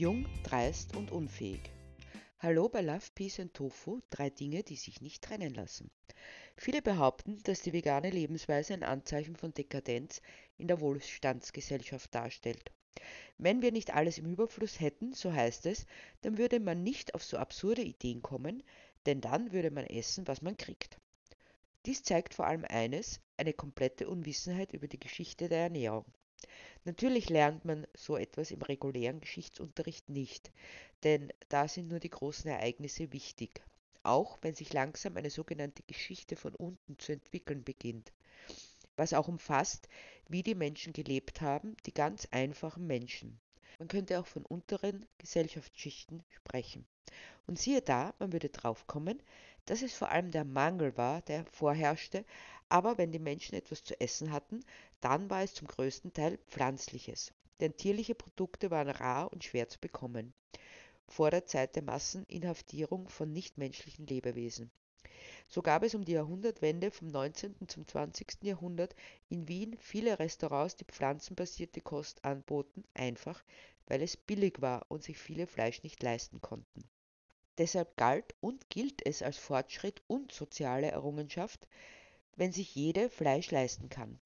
Jung, dreist und unfähig. Hallo bei Love, Peace and Tofu, drei Dinge, die sich nicht trennen lassen. Viele behaupten, dass die vegane Lebensweise ein Anzeichen von Dekadenz in der Wohlstandsgesellschaft darstellt. Wenn wir nicht alles im Überfluss hätten, so heißt es, dann würde man nicht auf so absurde Ideen kommen, denn dann würde man essen, was man kriegt. Dies zeigt vor allem eines, eine komplette Unwissenheit über die Geschichte der Ernährung. Natürlich lernt man so etwas im regulären Geschichtsunterricht nicht, denn da sind nur die großen Ereignisse wichtig, auch wenn sich langsam eine sogenannte Geschichte von unten zu entwickeln beginnt, was auch umfasst, wie die Menschen gelebt haben, die ganz einfachen Menschen. Man könnte auch von unteren Gesellschaftsschichten sprechen. Und siehe da, man würde draufkommen, dass es vor allem der Mangel war, der vorherrschte, aber wenn die Menschen etwas zu essen hatten, dann war es zum größten Teil pflanzliches, denn tierliche Produkte waren rar und schwer zu bekommen, vor der Zeit der Masseninhaftierung von nichtmenschlichen Lebewesen. So gab es um die Jahrhundertwende vom 19. zum 20. Jahrhundert in Wien viele Restaurants, die pflanzenbasierte Kost anboten, einfach weil es billig war und sich viele Fleisch nicht leisten konnten. Deshalb galt und gilt es als Fortschritt und soziale Errungenschaft, wenn sich jede Fleisch leisten kann.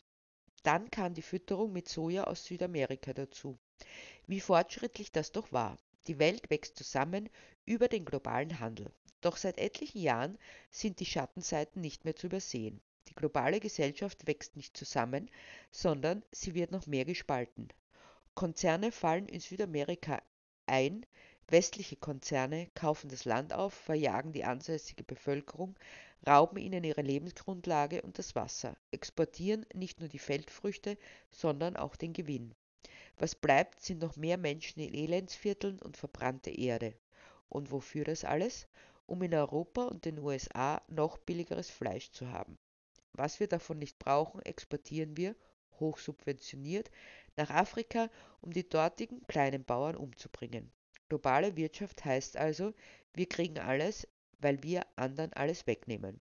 Dann kam die Fütterung mit Soja aus Südamerika dazu. Wie fortschrittlich das doch war. Die Welt wächst zusammen über den globalen Handel. Doch seit etlichen Jahren sind die Schattenseiten nicht mehr zu übersehen. Die globale Gesellschaft wächst nicht zusammen, sondern sie wird noch mehr gespalten. Konzerne fallen in Südamerika ein, westliche Konzerne kaufen das Land auf, verjagen die ansässige Bevölkerung, rauben ihnen ihre Lebensgrundlage und das Wasser, exportieren nicht nur die Feldfrüchte, sondern auch den Gewinn. Was bleibt, sind noch mehr Menschen in Elendsvierteln und verbrannte Erde. Und wofür das alles? Um in Europa und den USA noch billigeres Fleisch zu haben. Was wir davon nicht brauchen, exportieren wir, hochsubventioniert, nach Afrika, um die dortigen kleinen Bauern umzubringen. Globale Wirtschaft heißt also, wir kriegen alles, weil wir anderen alles wegnehmen.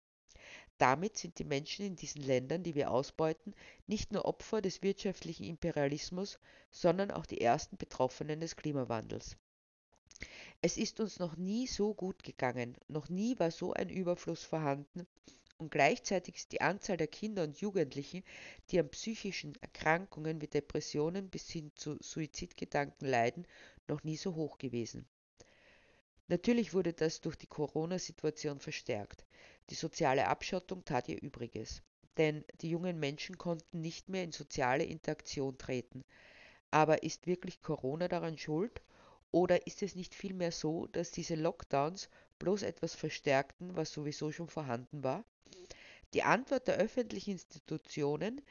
Damit sind die Menschen in diesen Ländern, die wir ausbeuten, nicht nur Opfer des wirtschaftlichen Imperialismus, sondern auch die ersten Betroffenen des Klimawandels. Es ist uns noch nie so gut gegangen, noch nie war so ein Überfluss vorhanden und gleichzeitig ist die Anzahl der Kinder und Jugendlichen, die an psychischen Erkrankungen wie Depressionen bis hin zu Suizidgedanken leiden, noch nie so hoch gewesen. Natürlich wurde das durch die Corona-Situation verstärkt. Die soziale Abschottung tat ihr Übriges. Denn die jungen Menschen konnten nicht mehr in soziale Interaktion treten. Aber ist wirklich Corona daran schuld? Oder ist es nicht vielmehr so, dass diese Lockdowns bloß etwas verstärkten, was sowieso schon vorhanden war? Die Antwort der öffentlichen Institutionen,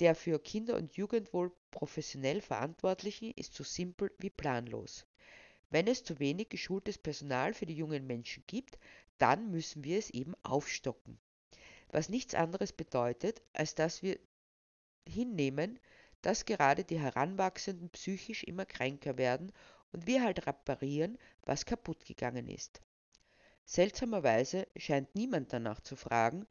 der für Kinder- und Jugendwohl professionell Verantwortlichen, ist so simpel wie planlos. Wenn es zu wenig geschultes Personal für die jungen Menschen gibt, dann müssen wir es eben aufstocken. Was nichts anderes bedeutet, als dass wir hinnehmen, dass gerade die Heranwachsenden psychisch immer kränker werden und wir halt reparieren, was kaputt gegangen ist. Seltsamerweise scheint niemand danach zu fragen,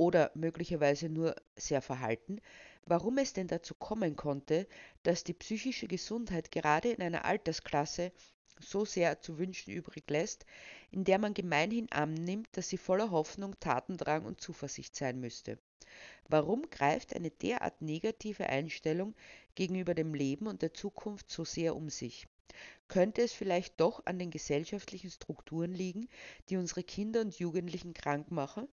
oder möglicherweise nur sehr verhalten, warum es denn dazu kommen konnte, dass die psychische Gesundheit gerade in einer Altersklasse so sehr zu wünschen übrig lässt, in der man gemeinhin annimmt, dass sie voller Hoffnung, Tatendrang und Zuversicht sein müsste. Warum greift eine derart negative Einstellung gegenüber dem Leben und der Zukunft so sehr um sich? Könnte es vielleicht doch an den gesellschaftlichen Strukturen liegen, die unsere Kinder und Jugendlichen krank machen?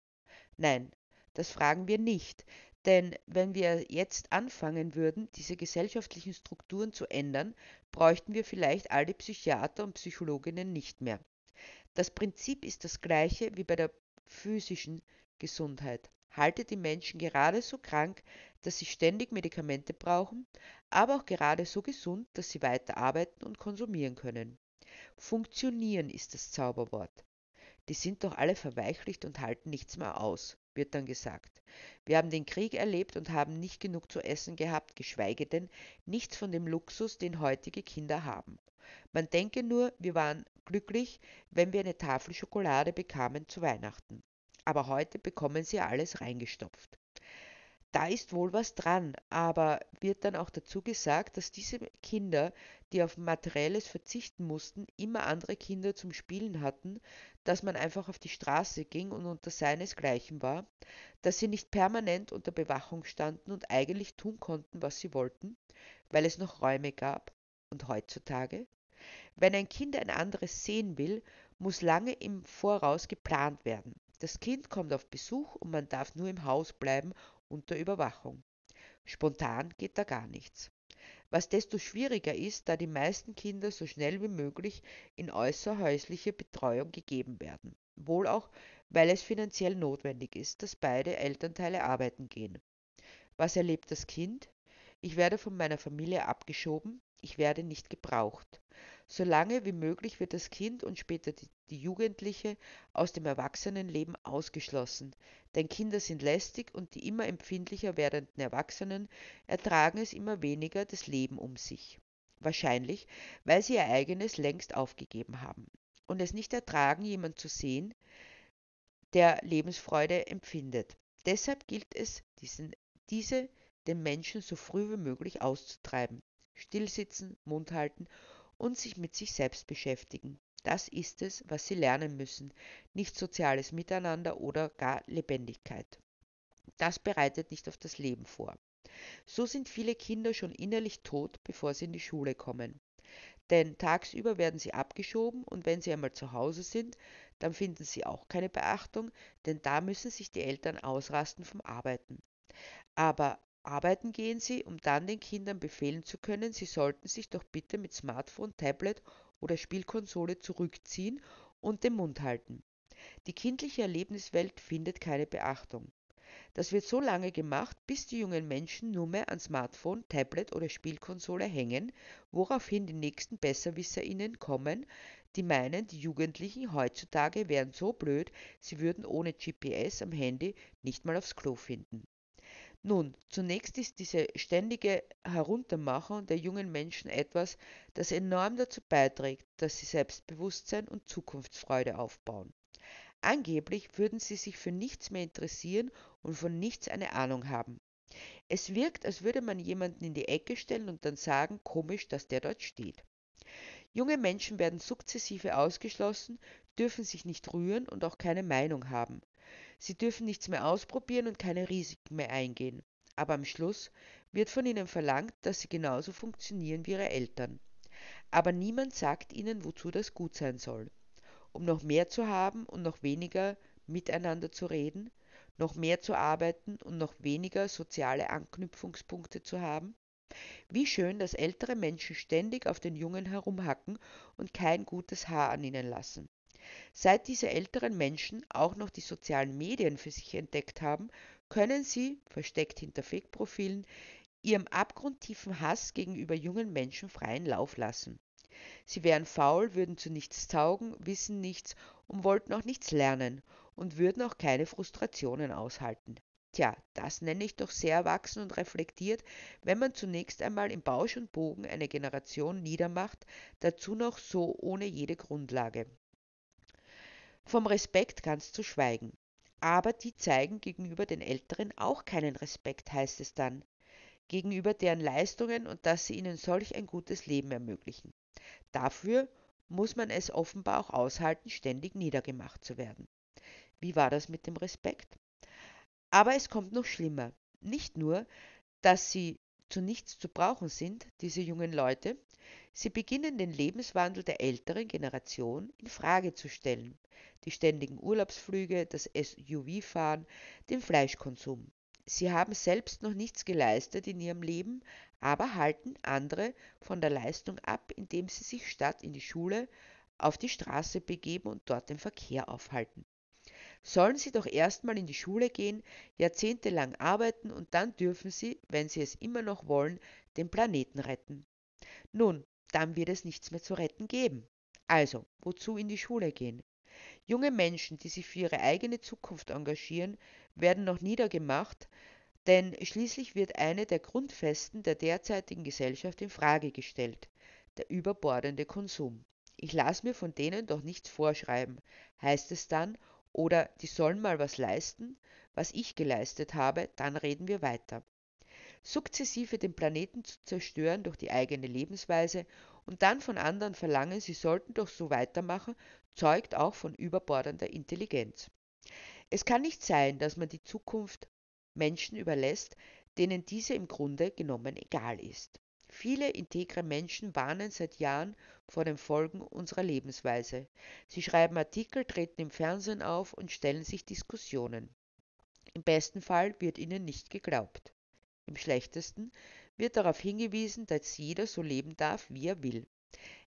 Nein, das fragen wir nicht, denn wenn wir jetzt anfangen würden, diese gesellschaftlichen Strukturen zu ändern, bräuchten wir vielleicht all die Psychiater und Psychologinnen nicht mehr. Das Prinzip ist das gleiche wie bei der physischen Gesundheit. Haltet die Menschen gerade so krank, dass sie ständig Medikamente brauchen, aber auch gerade so gesund, dass sie weiter arbeiten und konsumieren können. Funktionieren ist das Zauberwort. Die sind doch alle verweichlicht und halten nichts mehr aus wird dann gesagt. Wir haben den Krieg erlebt und haben nicht genug zu essen gehabt, geschweige denn nichts von dem Luxus, den heutige Kinder haben. Man denke nur, wir waren glücklich, wenn wir eine Tafel Schokolade bekamen zu Weihnachten. Aber heute bekommen sie alles reingestopft. Da ist wohl was dran, aber wird dann auch dazu gesagt, dass diese Kinder, die auf materielles verzichten mussten, immer andere Kinder zum Spielen hatten, dass man einfach auf die Straße ging und unter seinesgleichen war, dass sie nicht permanent unter Bewachung standen und eigentlich tun konnten, was sie wollten, weil es noch Räume gab und heutzutage? Wenn ein Kind ein anderes sehen will, muss lange im Voraus geplant werden. Das Kind kommt auf Besuch und man darf nur im Haus bleiben unter Überwachung. Spontan geht da gar nichts. Was desto schwieriger ist, da die meisten Kinder so schnell wie möglich in äußerhäusliche Betreuung gegeben werden. Wohl auch, weil es finanziell notwendig ist, dass beide Elternteile arbeiten gehen. Was erlebt das Kind? Ich werde von meiner Familie abgeschoben, ich werde nicht gebraucht. So lange wie möglich wird das Kind und später die, die Jugendliche aus dem Erwachsenenleben ausgeschlossen, denn Kinder sind lästig und die immer empfindlicher werdenden Erwachsenen ertragen es immer weniger das Leben um sich. Wahrscheinlich, weil sie ihr eigenes längst aufgegeben haben und es nicht ertragen, jemand zu sehen, der Lebensfreude empfindet. Deshalb gilt es, diesen, diese den Menschen so früh wie möglich auszutreiben. Stillsitzen, Mund halten und sich mit sich selbst beschäftigen. Das ist es, was sie lernen müssen, nicht soziales Miteinander oder gar Lebendigkeit. Das bereitet nicht auf das Leben vor. So sind viele Kinder schon innerlich tot, bevor sie in die Schule kommen. Denn tagsüber werden sie abgeschoben und wenn sie einmal zu Hause sind, dann finden sie auch keine Beachtung, denn da müssen sich die Eltern ausrasten vom Arbeiten. Aber Arbeiten gehen sie, um dann den Kindern befehlen zu können, sie sollten sich doch bitte mit Smartphone, Tablet oder Spielkonsole zurückziehen und den Mund halten. Die kindliche Erlebniswelt findet keine Beachtung. Das wird so lange gemacht, bis die jungen Menschen nur mehr an Smartphone, Tablet oder Spielkonsole hängen, woraufhin die nächsten BesserwisserInnen kommen, die meinen, die Jugendlichen heutzutage wären so blöd, sie würden ohne GPS am Handy nicht mal aufs Klo finden. Nun, zunächst ist diese ständige Heruntermachung der jungen Menschen etwas, das enorm dazu beiträgt, dass sie Selbstbewusstsein und Zukunftsfreude aufbauen. Angeblich würden sie sich für nichts mehr interessieren und von nichts eine Ahnung haben. Es wirkt, als würde man jemanden in die Ecke stellen und dann sagen, komisch, dass der dort steht. Junge Menschen werden sukzessive ausgeschlossen, dürfen sich nicht rühren und auch keine Meinung haben. Sie dürfen nichts mehr ausprobieren und keine Risiken mehr eingehen. Aber am Schluss wird von ihnen verlangt, dass sie genauso funktionieren wie ihre Eltern. Aber niemand sagt ihnen, wozu das gut sein soll. Um noch mehr zu haben und noch weniger miteinander zu reden, noch mehr zu arbeiten und noch weniger soziale Anknüpfungspunkte zu haben? Wie schön, dass ältere Menschen ständig auf den Jungen herumhacken und kein gutes Haar an ihnen lassen. Seit diese älteren Menschen auch noch die sozialen Medien für sich entdeckt haben, können sie, versteckt hinter Fake-Profilen, ihrem abgrundtiefen Hass gegenüber jungen Menschen freien Lauf lassen. Sie wären faul, würden zu nichts taugen, wissen nichts und wollten auch nichts lernen und würden auch keine Frustrationen aushalten. Tja, das nenne ich doch sehr erwachsen und reflektiert, wenn man zunächst einmal im Bausch und Bogen eine Generation niedermacht, dazu noch so ohne jede Grundlage. Vom Respekt ganz zu schweigen. Aber die zeigen gegenüber den Älteren auch keinen Respekt, heißt es dann, gegenüber deren Leistungen und dass sie ihnen solch ein gutes Leben ermöglichen. Dafür muss man es offenbar auch aushalten, ständig niedergemacht zu werden. Wie war das mit dem Respekt? Aber es kommt noch schlimmer. Nicht nur, dass sie zu nichts zu brauchen sind, diese jungen Leute, sie beginnen den Lebenswandel der älteren Generation in Frage zu stellen die ständigen Urlaubsflüge, das SUV-Fahren, den Fleischkonsum. Sie haben selbst noch nichts geleistet in ihrem Leben, aber halten andere von der Leistung ab, indem sie sich statt in die Schule auf die Straße begeben und dort den Verkehr aufhalten. Sollen sie doch erstmal in die Schule gehen, jahrzehntelang arbeiten und dann dürfen sie, wenn sie es immer noch wollen, den Planeten retten. Nun, dann wird es nichts mehr zu retten geben. Also, wozu in die Schule gehen? Junge Menschen, die sich für ihre eigene Zukunft engagieren, werden noch niedergemacht, denn schließlich wird eine der Grundfesten der derzeitigen Gesellschaft in Frage gestellt, der überbordende Konsum. Ich lasse mir von denen doch nichts vorschreiben, heißt es dann, oder die sollen mal was leisten, was ich geleistet habe, dann reden wir weiter. Sukzessive den Planeten zu zerstören durch die eigene Lebensweise und dann von anderen verlangen, sie sollten doch so weitermachen, zeugt auch von überbordender Intelligenz. Es kann nicht sein, dass man die Zukunft Menschen überlässt, denen diese im Grunde genommen egal ist. Viele integre Menschen warnen seit Jahren vor den Folgen unserer Lebensweise. Sie schreiben Artikel, treten im Fernsehen auf und stellen sich Diskussionen. Im besten Fall wird ihnen nicht geglaubt. Im schlechtesten wird darauf hingewiesen, dass jeder so leben darf, wie er will,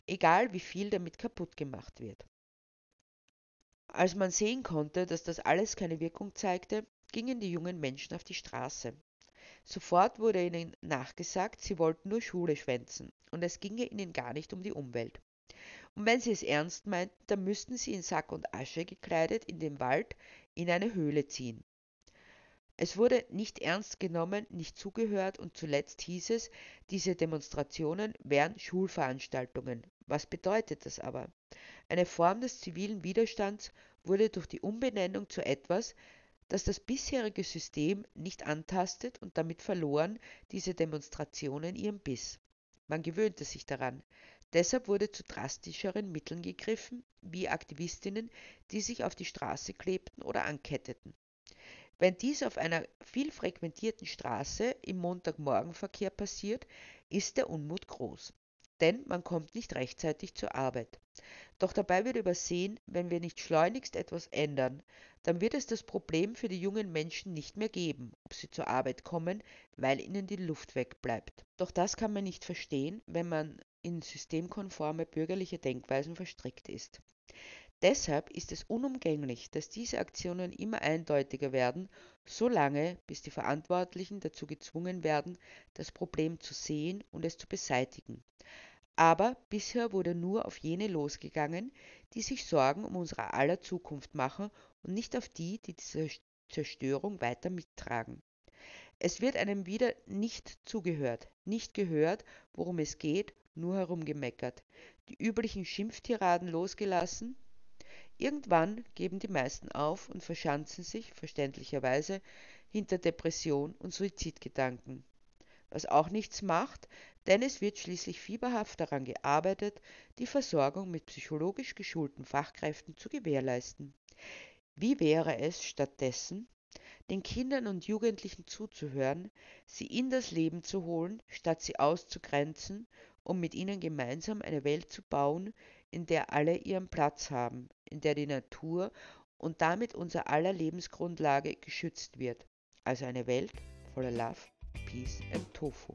egal wie viel damit kaputt gemacht wird. Als man sehen konnte, dass das alles keine Wirkung zeigte, gingen die jungen Menschen auf die Straße. Sofort wurde ihnen nachgesagt, sie wollten nur Schule schwänzen und es ginge ihnen gar nicht um die Umwelt. Und wenn sie es ernst meinten, dann müssten sie in Sack und Asche gekleidet in den Wald in eine Höhle ziehen. Es wurde nicht ernst genommen, nicht zugehört und zuletzt hieß es, diese Demonstrationen wären Schulveranstaltungen. Was bedeutet das aber? Eine Form des zivilen Widerstands wurde durch die Umbenennung zu etwas, das das bisherige System nicht antastet und damit verloren diese Demonstrationen ihren Biss. Man gewöhnte sich daran. Deshalb wurde zu drastischeren Mitteln gegriffen, wie Aktivistinnen, die sich auf die Straße klebten oder anketteten. Wenn dies auf einer viel frequentierten Straße im Montagmorgenverkehr passiert, ist der Unmut groß. Denn man kommt nicht rechtzeitig zur Arbeit. Doch dabei wird übersehen, wenn wir nicht schleunigst etwas ändern, dann wird es das Problem für die jungen Menschen nicht mehr geben, ob sie zur Arbeit kommen, weil ihnen die Luft wegbleibt. Doch das kann man nicht verstehen, wenn man in systemkonforme bürgerliche Denkweisen verstrickt ist. Deshalb ist es unumgänglich, dass diese Aktionen immer eindeutiger werden, solange bis die Verantwortlichen dazu gezwungen werden, das Problem zu sehen und es zu beseitigen. Aber bisher wurde nur auf jene losgegangen, die sich Sorgen um unsere aller Zukunft machen und nicht auf die, die diese Zerstörung weiter mittragen. Es wird einem wieder nicht zugehört, nicht gehört, worum es geht, nur herumgemeckert, die üblichen Schimpftiraden losgelassen, Irgendwann geben die meisten auf und verschanzen sich, verständlicherweise, hinter Depression und Suizidgedanken. Was auch nichts macht, denn es wird schließlich fieberhaft daran gearbeitet, die Versorgung mit psychologisch geschulten Fachkräften zu gewährleisten. Wie wäre es stattdessen, den Kindern und Jugendlichen zuzuhören, sie in das Leben zu holen, statt sie auszugrenzen, um mit ihnen gemeinsam eine Welt zu bauen, in der alle ihren Platz haben, in der die Natur und damit unser aller Lebensgrundlage geschützt wird. Also eine Welt voller Love, Peace and Tofu.